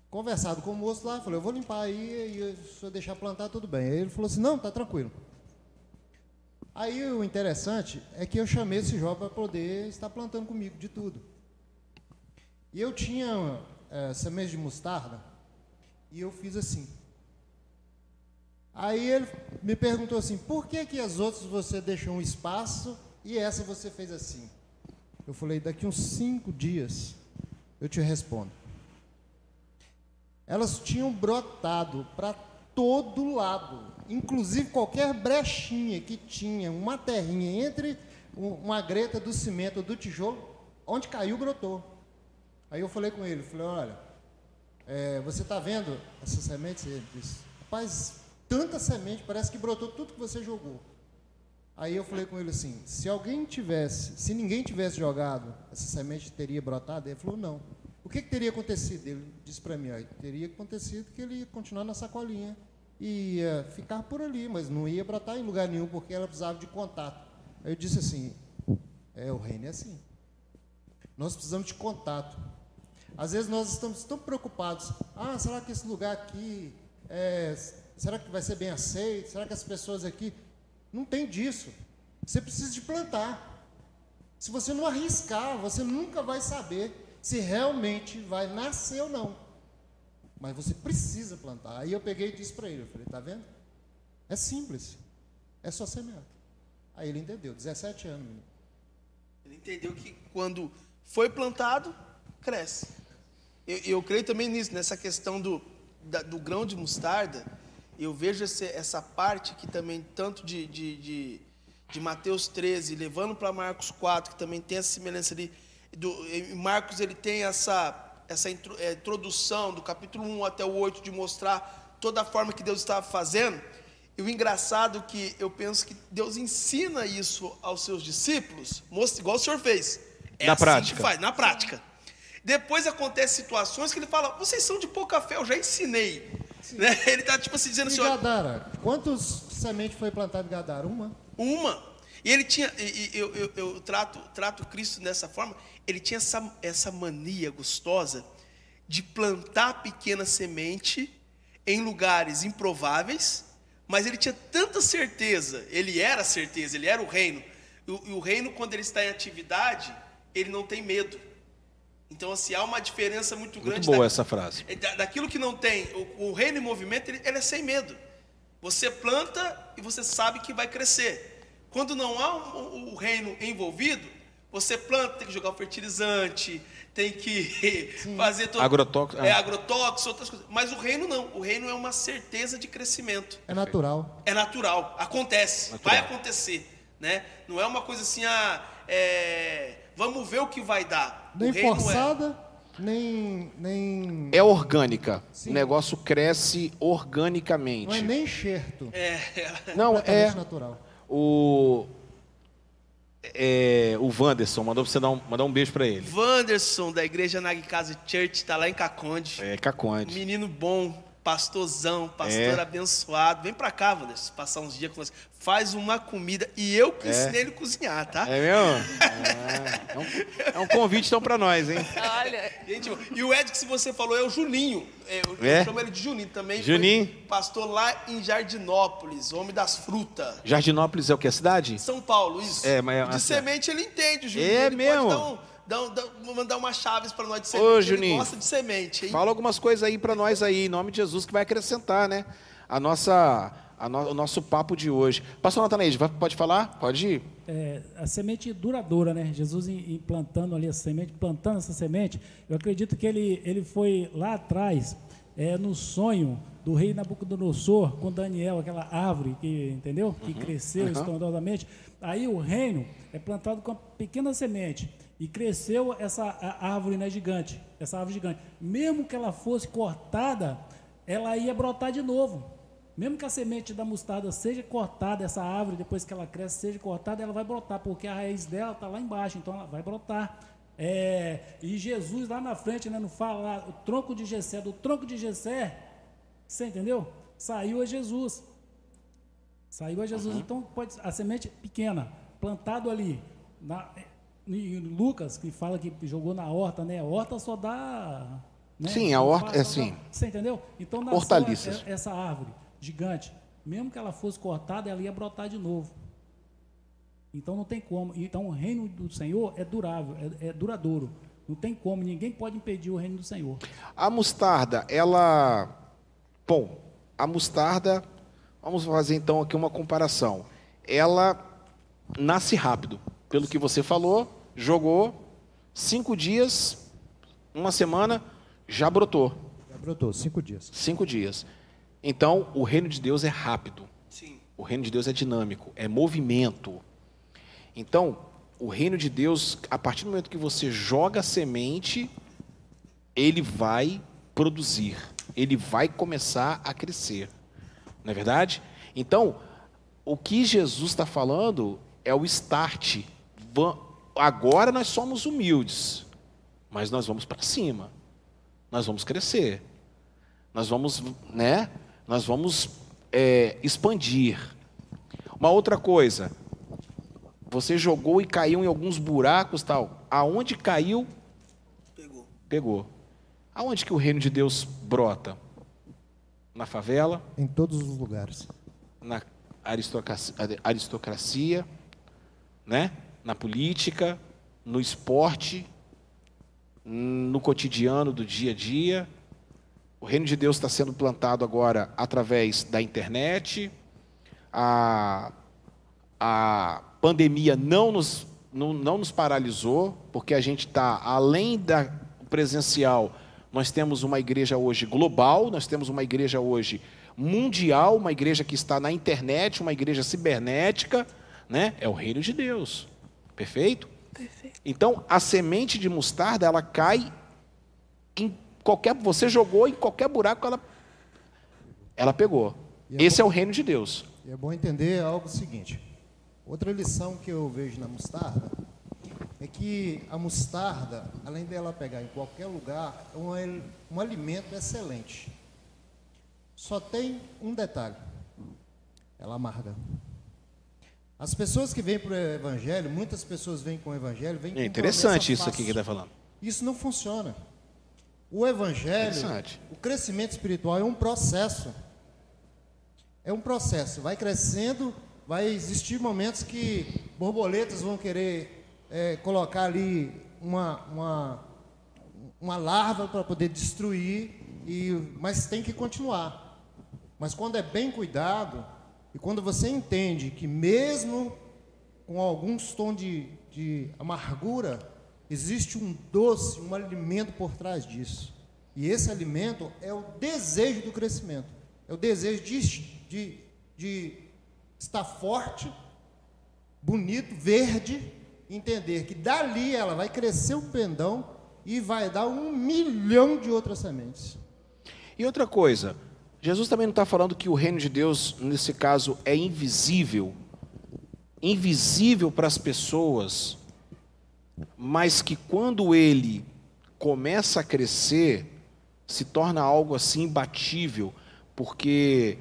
conversado com o moço lá, falei, eu vou limpar aí e se eu deixar plantar, tudo bem. Aí ele falou assim, não, tá tranquilo. Aí o interessante é que eu chamei esse jovem para poder estar plantando comigo de tudo. E eu tinha é, semente de mostarda e eu fiz assim. Aí ele me perguntou assim, por que que as outras você deixou um espaço e essa você fez assim? Eu falei, daqui uns cinco dias eu te respondo. Elas tinham brotado para todo lado, inclusive qualquer brechinha que tinha, uma terrinha entre um- uma greta do cimento, do tijolo, onde caiu, brotou. Aí eu falei com ele, falei, olha, é, você está vendo essa semente? Ele disse, rapaz, tanta semente, parece que brotou tudo que você jogou. Aí eu falei com ele assim, se alguém tivesse, se ninguém tivesse jogado, essa semente teria brotado? Ele falou, não. O que, que teria acontecido? Ele disse para mim, ó, teria acontecido que ele ia continuar na sacolinha ia ficar por ali, mas não ia brotar em lugar nenhum, porque ela precisava de contato. Aí eu disse assim, é, o reino é assim. Nós precisamos de contato. Às vezes nós estamos tão preocupados. Ah, será que esse lugar aqui, é, será que vai ser bem aceito? Será que as pessoas aqui... Não tem disso. Você precisa de plantar. Se você não arriscar, você nunca vai saber se realmente vai nascer ou não. Mas você precisa plantar. Aí eu peguei e disse para ele, eu falei, tá vendo? É simples. É só semear. Aí ele entendeu, 17 anos. menino.
Ele entendeu que quando foi plantado, cresce. Eu, eu creio também nisso, nessa questão do, da- do grão de mostarda. Eu vejo esse- essa parte que também, tanto de, de, de, de Mateus 13, levando para Marcos 4, que também tem essa semelhança ali. Do, Marcos ele tem essa, essa eh, introdução do capítulo 1 até o 8 de mostrar toda a forma que Deus estava fazendo. E o engraçado é que eu penso que Deus ensina isso aos seus discípulos, igual o senhor fez. É
Na
assim
prática.
que faz, na prática. Depois acontecem situações que ele fala, vocês são de pouca fé, eu já ensinei. Né? Ele está tipo assim, dizendo
E
assim, ó,
Gadara? Quantos sementes foi plantada em Gadara? Uma?
uma. E ele tinha, e, eu, eu, eu trato, trato Cristo dessa forma, ele tinha essa, essa mania gostosa de plantar pequena semente em lugares improváveis, mas ele tinha tanta certeza, ele era a certeza, ele era o reino. E o, o reino, quando ele está em atividade, ele não tem medo. Então, assim, há uma diferença muito grande.
Muito boa
da-
essa frase.
é da- daquilo que não tem, o, o reino em movimento, ele, ele é sem medo. Você planta e você sabe que vai crescer. Quando não há o, o reino envolvido, você planta, tem que jogar o fertilizante, tem que fazer todo
Agrotóxico,
é,
ah.
agrotóxico, outras coisas. Mas o reino não. O reino é uma certeza de crescimento.
É natural.
É natural, acontece,
Natural.
vai acontecer, né? Não é uma coisa assim, ah, é, vamos ver o que vai dar.
Nem
reino
forçada, nem, nem.
É orgânica.
Sim.
O negócio cresce organicamente.
Não é nem enxerto.
É, é,
Não, é
natural.
O é, o Wanderson mandou você dar um, mandar um beijo pra ele.
Wanderson, da igreja Nagikaze Church, tá lá em Caconde.
É Caconde.
Menino bom, pastorzão, pastor
É.
abençoado. Vem pra cá, Wanderson, passar uns dias com nós. Faz uma comida. E eu que
É.
ensinei ele a cozinhar, tá?
É mesmo? É, é um, é um convite então pra nós, hein?
Olha,
Gente, e o Ed que se você falou é o Juninho. É, eu
É?
chamo ele de Juninho também.
Juninho.
Pastor lá em Jardinópolis, homem das frutas.
Jardinópolis é o que? A cidade?
São Paulo, isso.
É, mas é
de semente ele entende, o Juninho.
É
ele
mesmo?
Um- mandar umas chaves pra nós de semente.
Ô,
ele
Juninho.
gosta de semente, hein?
Fala algumas coisas aí pra nós aí, em nome de Jesus, que vai acrescentar, né? A nossa, a no- o nosso papo de hoje. Pastor vai- pode falar? Pode ir.
É, a semente duradoura, né? Jesus im- implantando ali a semente, plantando essa semente. Eu acredito que ele, ele foi lá atrás é, no sonho do rei Nabucodonosor com Daniel, aquela árvore que, entendeu? Que cresceu
uhum.
estrondosamente. Aí o reino é plantado com uma pequena semente e cresceu essa árvore né, gigante, essa árvore gigante. Mesmo que ela fosse cortada, ela ia brotar de novo. Mesmo que a semente da mostarda seja cortada, essa árvore, depois que ela cresce, seja cortada, ela vai brotar, porque a raiz dela está lá embaixo, então ela vai brotar. É, e Jesus lá na frente, né, não fala lá, o tronco de Jessé, do tronco de Jessé, você entendeu? Saiu a Jesus. Saiu a Jesus. Então, pode a semente pequena, plantado ali. Na, em Lucas, que fala que jogou na horta, né? A horta só dá. né?
Sim, a horta- é sim.
dá- Você entendeu? Então, nasceu
Hortaliças.
essa árvore gigante, mesmo que ela fosse cortada, ela ia brotar de novo. Então não tem como. Então o reino do Senhor é durável, é, é duradouro. Não tem como, ninguém pode impedir o reino do Senhor.
A mostarda, ela. Bom, a mostarda, vamos fazer então aqui uma comparação. Ela nasce rápido. Pelo que você falou, jogou, cinco dias, uma semana, já brotou.
Já brotou, cinco dias.
Cinco dias. Então, o reino de Deus é rápido.
Sim.
O reino de Deus é dinâmico, é movimento. Então, o reino de Deus, a partir do momento que você joga a semente, ele vai produzir, ele vai começar a crescer. Não é verdade? Então, o que Jesus está falando é o start. Agora nós somos humildes, mas nós vamos para cima. Nós vamos crescer. Nós vamos, né? Nós vamos é, expandir. Uma outra coisa, você jogou e caiu em alguns buracos, tal. Aonde caiu,
Pegou.
pegou. Aonde que o reino de Deus brota? Na favela,
Em todos os lugares.
na aristocracia, aristocracia, né? Na política, no esporte, no cotidiano do dia a dia. O reino de Deus está sendo plantado agora através da internet. A, a pandemia não nos, não, não nos paralisou, porque a gente está além da presencial. Nós temos uma igreja hoje global, nós temos uma igreja hoje mundial, uma igreja que está na internet, uma igreja cibernética, né? É o reino de Deus. Perfeito?
Perfeito.
Então, a semente de mostarda, ela cai em qualquer. Você jogou em qualquer buraco, ela, ela pegou.
É
Esse é o reino de Deus.
E é bom entender algo seguinte. Outra lição que eu vejo na mostarda é que a mostarda, além dela pegar em qualquer lugar, é um, um alimento excelente. Só tem um detalhe: ela amarga. As pessoas que vêm para o Evangelho, muitas pessoas vêm com o Evangelho, vêm com
É interessante isso aqui que
fácil.
está falando.
Isso não funciona. O Evangelho, o crescimento espiritual é um processo. É um processo. Vai crescendo, vai existir momentos que borboletas vão querer eh, colocar ali uma, uma, uma larva para poder destruir, e, mas tem que continuar. Mas quando é bem cuidado, e quando você entende que mesmo com alguns tons de, de amargura, existe um doce, um alimento por trás disso. E esse alimento é o desejo do crescimento. É o desejo de, de, de estar forte, bonito, verde, entender que dali ela vai crescer o pendão e vai dar um milhão de outras sementes.
E outra coisa, Jesus também não está falando que o reino de Deus, nesse caso, é invisível. Invisível para as pessoas, mas que quando ele começa a crescer, se torna algo assim imbatível, porque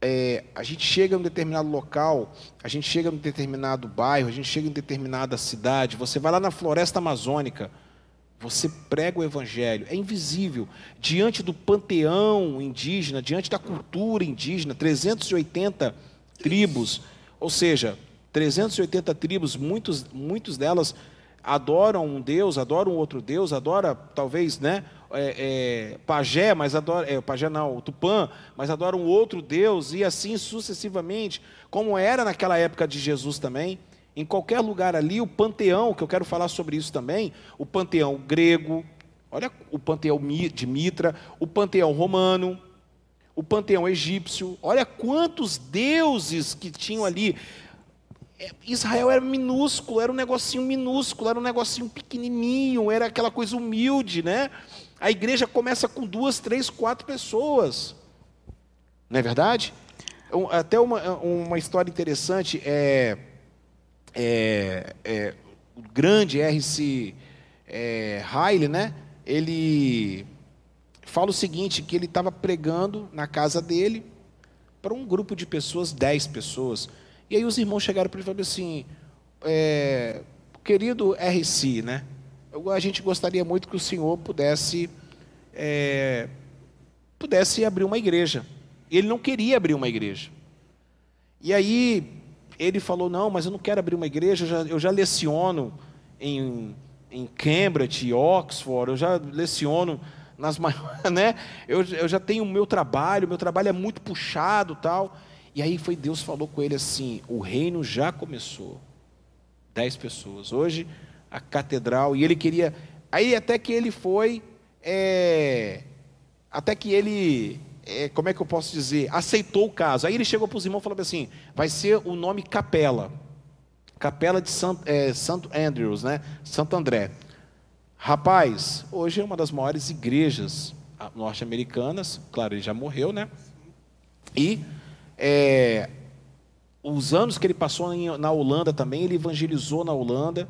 é, a gente chega em um determinado local, a gente chega em um determinado bairro, a gente chega em determinada cidade, você vai lá na floresta amazônica, você prega o evangelho, é invisível. Diante do panteão indígena, diante da cultura indígena, 380 tribos, ou seja, 380 tribos, muitos, muitos delas adoram um Deus, adoram outro Deus, adora talvez, né, é, é, pajé, mas adora, é, pajé não, tupã, mas adora um outro Deus e assim sucessivamente, como era naquela época de Jesus também. Em qualquer lugar ali, o panteão, que eu quero falar sobre isso também, o panteão grego, Olha o panteão de Mitra, o panteão romano, o panteão egípcio. Olha quantos deuses que tinham ali. É, Israel era minúsculo, era um negocinho minúsculo, era um negocinho pequenininho, era aquela coisa humilde, né? A igreja começa com duas, três, quatro pessoas. Não é verdade? Até uma, uma história interessante é, é, é, o grande R.C. É, Riley, né? Ele fala o seguinte, que ele estava pregando na casa dele para um grupo de pessoas, dez pessoas. E aí os irmãos chegaram para ele e falaram assim, é, querido RC, né? A gente gostaria muito que o senhor pudesse é, pudesse abrir uma igreja. Ele não queria abrir uma igreja. E aí ele falou: não, mas eu não quero abrir uma igreja, eu já, eu já leciono em, em Cambridge, Oxford, eu já leciono nas maiores, né? Eu, eu já tenho o meu trabalho, meu trabalho é muito puxado tal. E aí foi Deus falou com ele assim: o reino já começou. Dez pessoas. Hoje, a catedral, e ele queria. Aí até que ele foi. é, até que ele. É, como é que eu posso dizer? Aceitou o caso. Aí ele chegou para os irmãos e falou assim: vai ser o nome Capela. Capela de Sant, é, Santo Andrews, né? Santo André. Rapaz, hoje é uma das maiores igrejas ah, norte-americanas. Claro, ele já morreu, né? E é, os anos que ele passou em- na Holanda também, ele evangelizou na Holanda.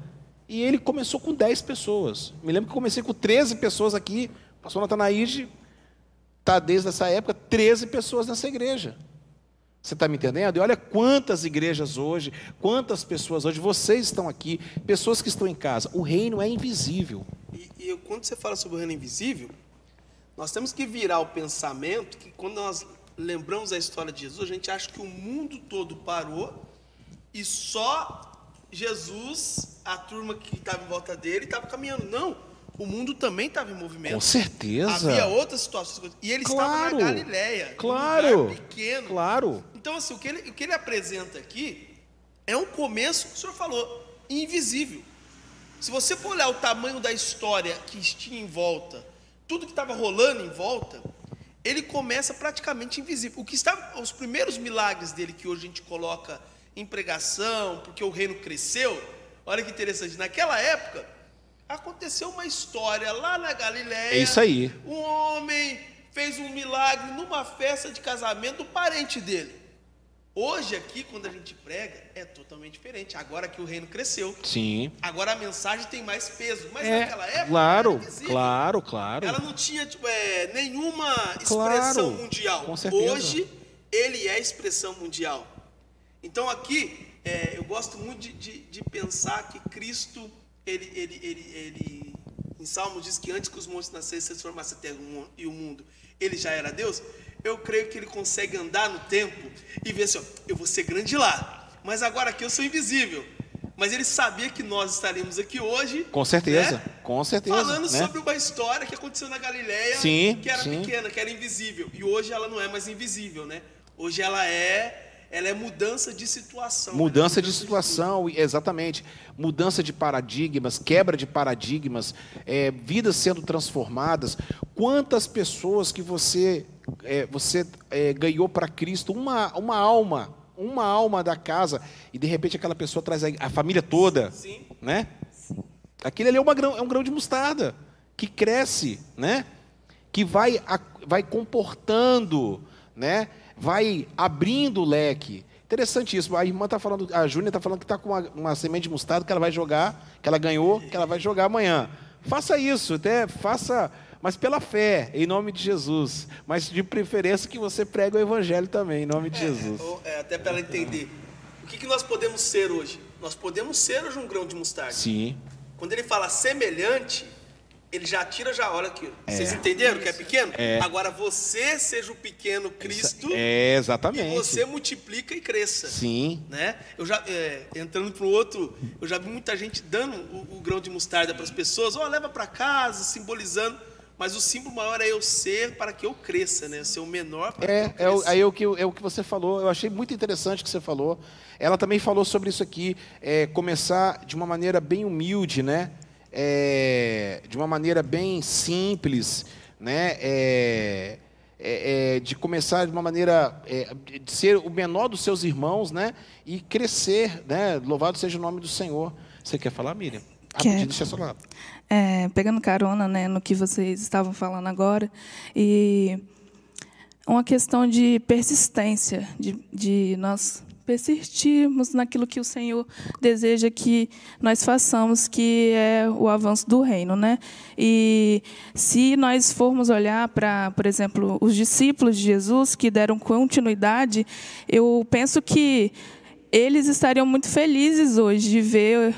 E ele começou com 10 pessoas. Me lembro que comecei com 13 pessoas aqui. O pastor Natanaíde está desde essa época, 13 pessoas nessa igreja. Você está me entendendo? E olha quantas igrejas hoje, quantas pessoas hoje, vocês estão aqui, pessoas que estão em casa. O reino é invisível.
E, e quando você fala sobre o reino invisível, nós temos que virar o pensamento que quando nós lembramos a história de Jesus, a gente acha que o mundo todo parou e só Jesus, a turma que estava em volta dele, estava caminhando. Não, o mundo também estava em movimento.
Com certeza.
Havia outras situações. E ele estava
Claro.
na Galileia,
Claro.
lugar pequeno.
Claro.
Então, assim, o que, ele, o que ele apresenta aqui é um começo, que o senhor falou, invisível. Se você for olhar o tamanho da história que tinha em volta, tudo que estava rolando em volta, ele começa praticamente invisível. O que estava, os primeiros milagres dele que hoje a gente coloca em pregação, porque o reino cresceu. Olha que interessante. Naquela época aconteceu uma história lá na Galiléia.
É isso aí.
Um homem fez um milagre numa festa de casamento do parente dele. Hoje aqui, quando a gente prega, é totalmente diferente. Agora que o reino cresceu,
Sim.
agora a mensagem tem mais peso. Mas
É,
naquela época,
claro, claro, claro.
Ela não tinha tipo, é, nenhuma expressão
Claro,
mundial.
com certeza.
Hoje, ele é expressão mundial. Então aqui, é, eu gosto muito de, de- de pensar que Cristo, ele, ele, ele, ele, em Salmos diz que antes que os montes nascessem, se transformasse a terra e o mundo, ele já era Deus. Eu creio que ele consegue andar no tempo e ver assim, ó, eu vou ser grande lá, mas agora aqui eu sou invisível. Mas ele sabia que nós estaríamos aqui hoje.
Com certeza,
né?
com certeza.
Falando
né?
sobre uma história que aconteceu na Galileia,
Sim,
que era
sim.
pequena, que era invisível. E hoje ela não é mais invisível, né? Hoje ela é, ela é mudança de situação.
Mudança
né?
de situação, exatamente. Mudança de paradigmas, quebra de paradigmas, é, vidas sendo transformadas. Quantas pessoas que você, é, você é, ganhou para Cristo? Uma, uma alma, uma alma da casa, e de repente aquela pessoa traz a, a família toda.
Sim.
Né? Aquele ali é, uma grão, é um grão de mostarda, que cresce, né? que vai, a- vai comportando, né? vai abrindo o leque. Interessantíssimo. A irmã está falando, a Júnia está falando que está com uma, uma semente de mostarda que ela vai jogar, que ela ganhou, que ela vai jogar amanhã. Faça isso, até faça, mas pela fé, em nome de Jesus. Mas de preferência que você pregue o evangelho também, em nome de Jesus.
Ou, é, até para ela entender. O que, que nós podemos ser hoje? Nós podemos ser hoje um grão de mostarda.
Sim.
Quando ele fala semelhante, ele já tira, já olha aqui. Vocês entenderam que é pequeno?
É.
Agora você seja o pequeno Cristo
É,
e
exatamente.
você multiplica e cresça.
Sim.
né? Eu já é, entrando para o outro, eu já vi muita gente dando o, o grão de mostarda para as pessoas, ó, leva para casa, simbolizando. Mas o símbolo maior é eu ser para que eu cresça, né? Eu ser o menor para
É,
que eu
é, o,
cresça.
aí é o, que, é o que você falou. Eu achei muito interessante o que você falou. Ela também falou sobre isso aqui, é, começar de uma maneira bem humilde, né? É, de uma maneira bem simples, né? É, é, é, de começar de uma maneira é, de ser o menor dos seus irmãos, né? E crescer, né? Louvado seja o nome do Senhor. Você quer falar, Miriam?
Quero.
Rapidinho, deixa.
É, pegando carona né, no que vocês estavam falando agora, e uma questão de persistência, de, de nós persistirmos naquilo que o Senhor deseja que nós façamos, que é o avanço do reino, né? E se nós formos olhar para, por exemplo, os discípulos de Jesus que deram continuidade, eu penso que eles estariam muito felizes hoje de ver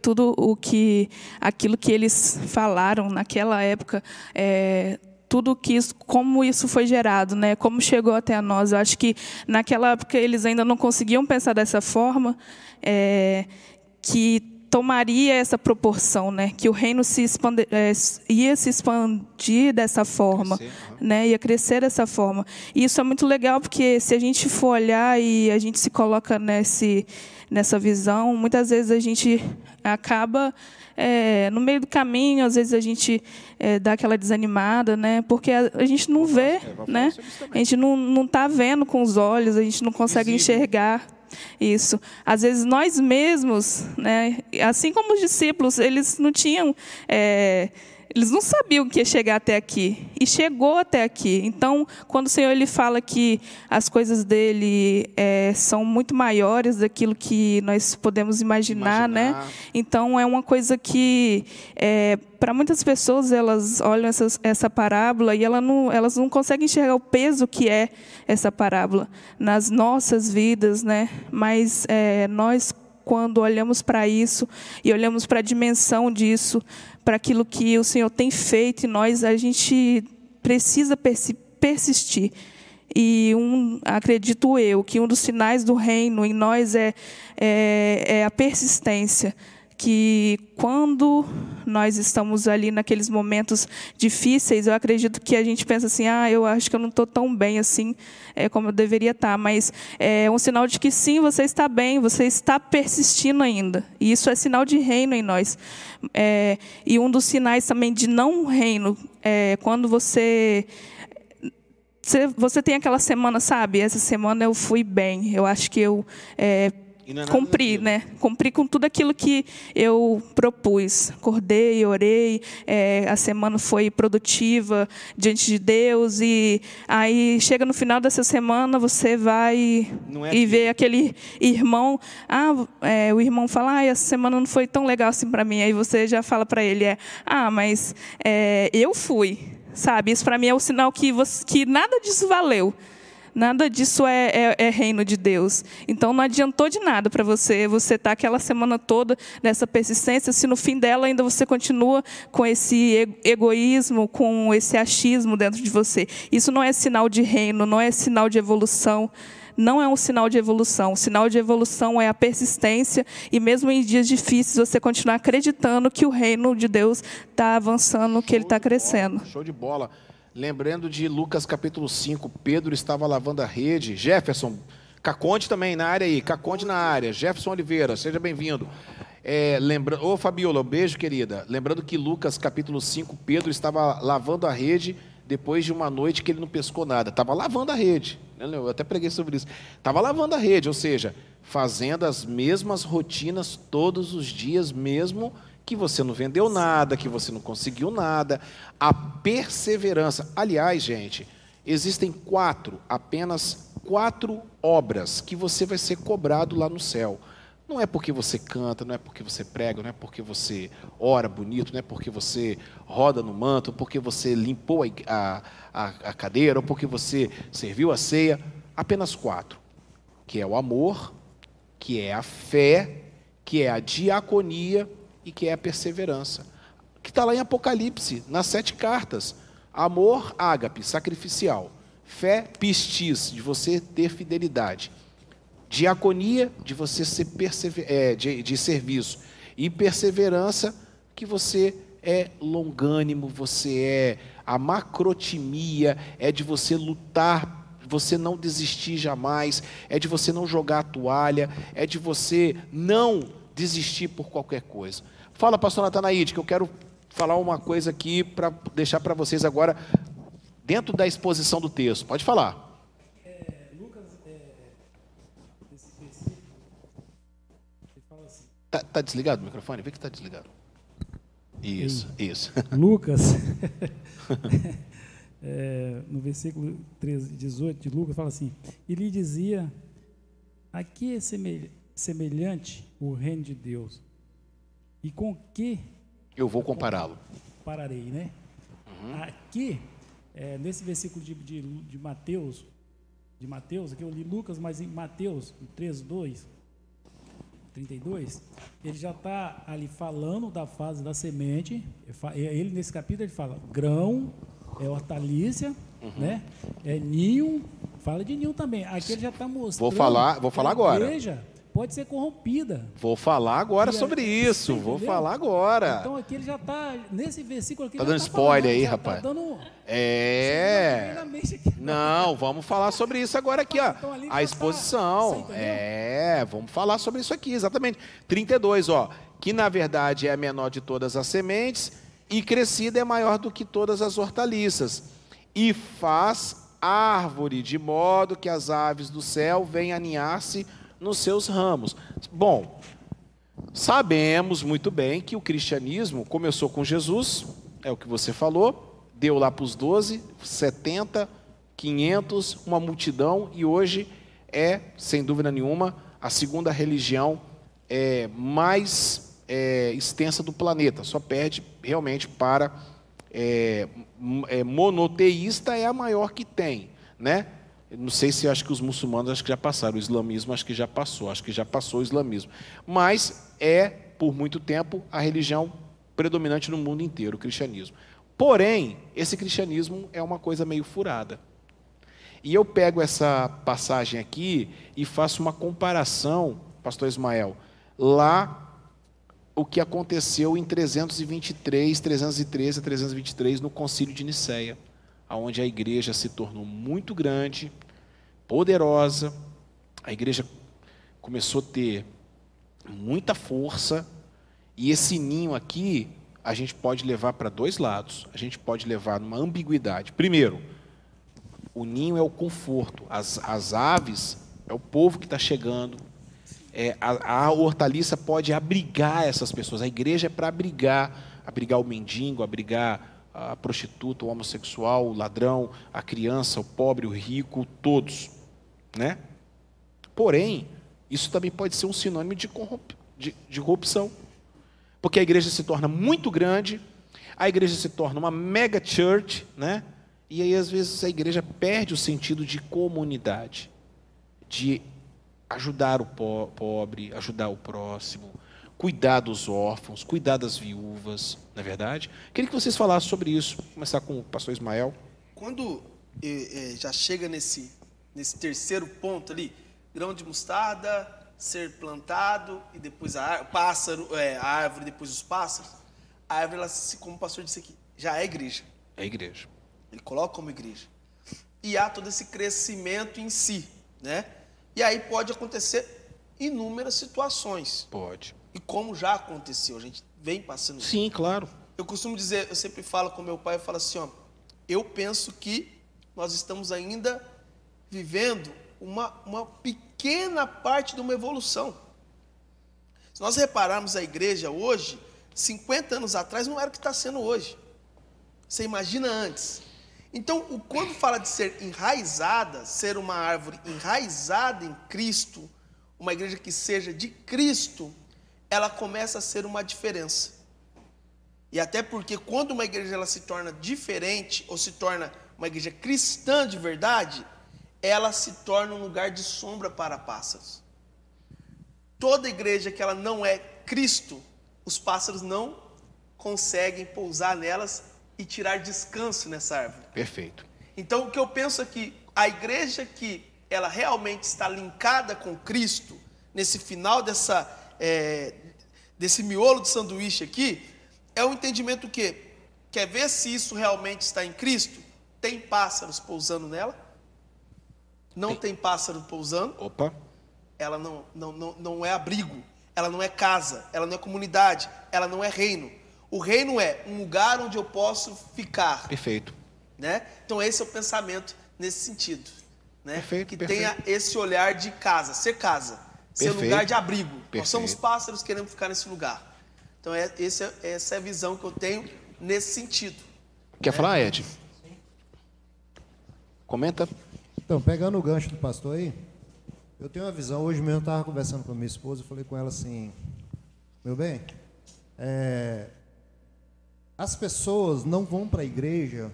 tudo o que aquilo que eles falaram naquela época é, tudo que isso, como isso foi gerado, né? Como chegou até nós. Eu acho que naquela época eles ainda não conseguiam pensar dessa forma, é, que tomaria essa proporção, né? Que o reino se expande, é, ia se expandir dessa forma,
Crescer,
né? Ia crescer dessa forma. E isso é muito legal porque se a gente for olhar e a gente se coloca nesse nessa visão, muitas vezes a gente acaba é, no meio do caminho, às vezes a gente é, dá aquela desanimada, né? Porque a, a gente não vê,
falar
né?
também.
A gente não não está vendo com os olhos, a gente não consegue
Visível.
enxergar isso. Às vezes nós mesmos, né? Assim como os discípulos, eles não tinham é, eles não sabiam que ia chegar até aqui e chegou até aqui. Então, quando o Senhor ele fala que as coisas dele é, são muito maiores daquilo que nós podemos imaginar, né?
Imaginar.
Então, é uma coisa que é, para muitas pessoas elas olham essa, essa parábola e ela não, elas não conseguem enxergar o peso que é essa parábola nas nossas vidas, né? Mas é, nós quando olhamos para isso e olhamos para a dimensão disso, para aquilo que o Senhor tem feito em nós, a gente precisa persi- persistir. E um, acredito eu que um dos sinais do reino em nós é, é, é a persistência. Que quando nós estamos ali naqueles momentos difíceis, eu acredito que a gente pensa assim: ah, eu acho que eu não estou tão bem assim é, como eu deveria estar. Mas é um sinal de que sim, você está bem, você está persistindo ainda. E isso é sinal de reino em nós. É, e um dos sinais também de não reino é quando você você, você tem aquela semana, sabe? Essa semana eu fui bem. Eu acho que eu é,
É
cumpri, né? Cumpri com tudo aquilo que eu propus. Acordei, orei. é, a semana foi produtiva diante de Deus. E aí chega no final dessa semana, você vai
é
e vê aquele irmão. Ah, é, o irmão fala: ah, essa semana não foi tão legal assim para mim. Aí você já fala para ele: é, ah, mas é, eu fui. Sabe? Isso para mim é o sinal que, você, que nada disso valeu. Nada disso é, é- é reino de Deus. Então não adiantou de nada para você. Você estar aquela semana toda nessa persistência, se no fim dela ainda você continua com esse egoísmo, com esse achismo dentro de você. Isso não é sinal de reino, não é sinal de evolução. Não é um sinal de evolução. O sinal de evolução é a persistência e mesmo em dias difíceis você continuar acreditando que o reino de Deus está avançando, que ele está
Show
crescendo.
bola, Show de bola. Lembrando de Lucas capítulo 5, Pedro estava lavando a rede. Jefferson, Caconde também na área aí, Caconde na área. Jefferson Oliveira, seja bem-vindo. É, lembra... Ô Fabiola, um beijo, querida. Lembrando que Lucas capítulo 5, Pedro estava lavando a rede depois de uma noite que ele não pescou nada. Estava lavando a rede. Eu até preguei sobre isso. Estava lavando a rede, ou seja, fazendo as mesmas rotinas todos os dias, mesmo que você não vendeu nada, que você não conseguiu nada. A perseverança. Aliás, gente, existem quatro, apenas quatro obras que você vai ser cobrado lá no céu. Não é porque você canta, não é porque você prega, não é porque você ora bonito, não é porque você roda no manto, porque você limpou a, a, a cadeira, ou porque você serviu a ceia. Apenas quatro: que é o amor, que é a fé, que é a diaconia e que é a perseverança. Que está lá em Apocalipse, nas sete cartas. Amor, ágape, sacrificial. Fé, pistis, de você ter fidelidade. Diaconia, de você ser é, de, de serviço. E perseverança, que você é longânimo, você é a macrotimia, é de você lutar, você não desistir jamais, é de você não jogar a toalha, é de você não desistir por qualquer coisa. Fala, pastor Natanaide, que eu quero falar uma coisa aqui para deixar para vocês agora, dentro da exposição do texto. Pode falar.
Lucas, é, esse versículo, ele fala assim,
Tá, desligado o microfone? Vê que tá desligado. Isso, isso.
Lucas, é, no versículo 13, 18 de Lucas, fala assim: E lhe dizia: Aqui é semel- semelhante o reino de Deus, e com que
Eu vou compará-lo.
pararei, né? Aqui, é, nesse versículo de, de, de Mateus, de Mateus, aqui eu li Lucas, mas em Mateus, no 13, 2, 32, ele já está ali falando da fase da semente. Ele nesse capítulo, ele fala grão, é hortaliça, né? É ninho, fala de ninho também. Aqui ele já está mostrando.
falar- vou falar agora.
igreja pode ser corrompida.
Vou falar agora
E
sobre
aí,
isso.
você
Vou falar agora.
Então aqui ele já está, nesse versículo aqui.
Tá
já
dando spoiler
falando,
aí,
já
rapaz.
Tá dando,
É. Não, vamos falar sobre isso agora aqui, ó.
Então,
A
tá-
exposição.
entendeu?
É, vamos falar sobre isso aqui, exatamente. 32, ó. Que na verdade é a menor de todas as sementes, e crescida é maior do que todas as hortaliças. E faz árvore, de modo que as aves do céu venham aninhar-se nos seus ramos. Bom, Sabemos muito bem que o cristianismo começou com Jesus, é o que você falou, deu lá para os 12, 70, 500, uma multidão, e hoje é, sem dúvida nenhuma, a segunda religião é, mais é, extensa do planeta. Só perde realmente para é, é, monoteísta é a maior que tem, né? Não sei se acho que os muçulmanos acho que já passaram, o islamismo acho que já passou, acho que já passou o islamismo. Mas é, por muito tempo, a religião predominante no mundo inteiro, o cristianismo. Porém, esse cristianismo é uma coisa meio furada. E eu pego essa passagem aqui e faço uma comparação, pastor Ismael, lá o que aconteceu em 323, 313 a 323 no concílio de Nicéia, aonde a igreja se tornou muito grande, poderosa, a igreja começou a ter muita força, e esse ninho aqui a gente pode levar para dois lados. A gente pode levar numa ambiguidade. Primeiro, o ninho é o conforto, as, as aves é o povo que está chegando. É, a, a hortaliça pode abrigar essas pessoas. A igreja é para abrigar, abrigar o mendigo, abrigar a prostituta, o homossexual, o ladrão, a criança, o pobre, o rico, todos, né? Porém, isso também pode ser um sinônimo de, corromp- de, de corrupção. Porque a igreja se torna muito grande, a igreja se torna uma mega church, né? E aí, às vezes, a igreja perde o sentido de comunidade, de ajudar o po- pobre, ajudar o próximo, cuidar dos órfãos, cuidar das viúvas, não é verdade? Queria que vocês falassem sobre isso. Vou começar com o pastor Ismael.
Quando eh, eh, já chega nesse, nesse terceiro ponto ali, grão de mostarda, ser plantado e depois a ár- pássaro, eh, a árvore, depois os pássaros, a árvore, ela, como o pastor disse aqui, já é igreja.
É igreja.
Ele coloca como igreja. E há todo esse crescimento em si, né? E aí pode acontecer inúmeras situações.
Pode.
E como já aconteceu, a gente vem passando isso.
Sim, claro.
Eu costumo dizer, eu sempre falo com meu pai, eu falo assim, ó, eu penso que nós estamos ainda vivendo uma, uma pequena parte de uma evolução. Se nós repararmos a igreja hoje, 50 anos atrás não era o que está sendo hoje. Você imagina antes. Então, o- quando fala de ser enraizada, ser uma árvore enraizada em Cristo, uma igreja que seja de Cristo, ela começa a ser uma diferença. E até porque quando uma igreja ela se torna diferente ou se torna uma igreja cristã de verdade, ela se torna um lugar de sombra para pássaros. Toda igreja que ela não é Cristo, os pássaros não conseguem pousar nelas e tirar descanso nessa árvore.
Perfeito.
Então, o que eu penso é que a igreja que ela realmente está linkada com Cristo, nesse final dessa, é, desse miolo de sanduíche aqui, é o entendimento que quer ver se isso realmente está em Cristo? Tem pássaros pousando nela? Não tem, pássaro pousando?
Opa.
Ela não, não, não, não é abrigo, Ela não é casa, ela não é comunidade, ela não é reino. O reino é um lugar onde eu posso ficar,
Perfeito.
né? Então esse é o pensamento nesse sentido, né?
Perfeito,
que
perfeito.
tenha esse olhar de casa, ser casa, ser
Perfeito.
lugar de abrigo. Nós
Perfeito.
somos pássaros queremos ficar nesse lugar. Então é, esse é- essa é a visão que eu tenho nesse sentido.
Quer falar, Ed? Comenta.
Então, pegando o gancho do pastor aí, eu tenho uma visão. Hoje mesmo eu estava conversando com a minha esposa, eu falei com ela assim: Meu bem, é, as pessoas não vão para a igreja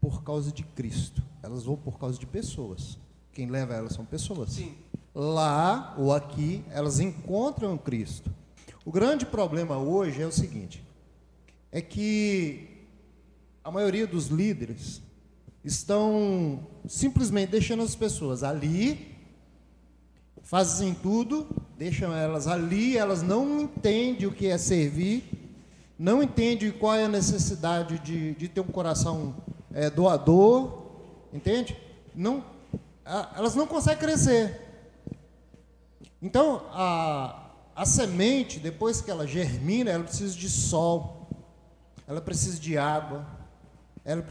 por causa de Cristo, elas vão por causa de pessoas. Quem leva elas são pessoas.
Sim.
Lá ou aqui, elas encontram Cristo. O grande problema hoje é o seguinte: é que a maioria dos líderes estão simplesmente deixando as pessoas ali, fazem tudo, deixam elas ali, elas não entendem o que é servir, não entendem qual é a necessidade de, de ter um coração é, doador, entende? Não, elas não conseguem crescer. Então, a, a semente, depois que ela germina, ela precisa de sol, ela precisa de água,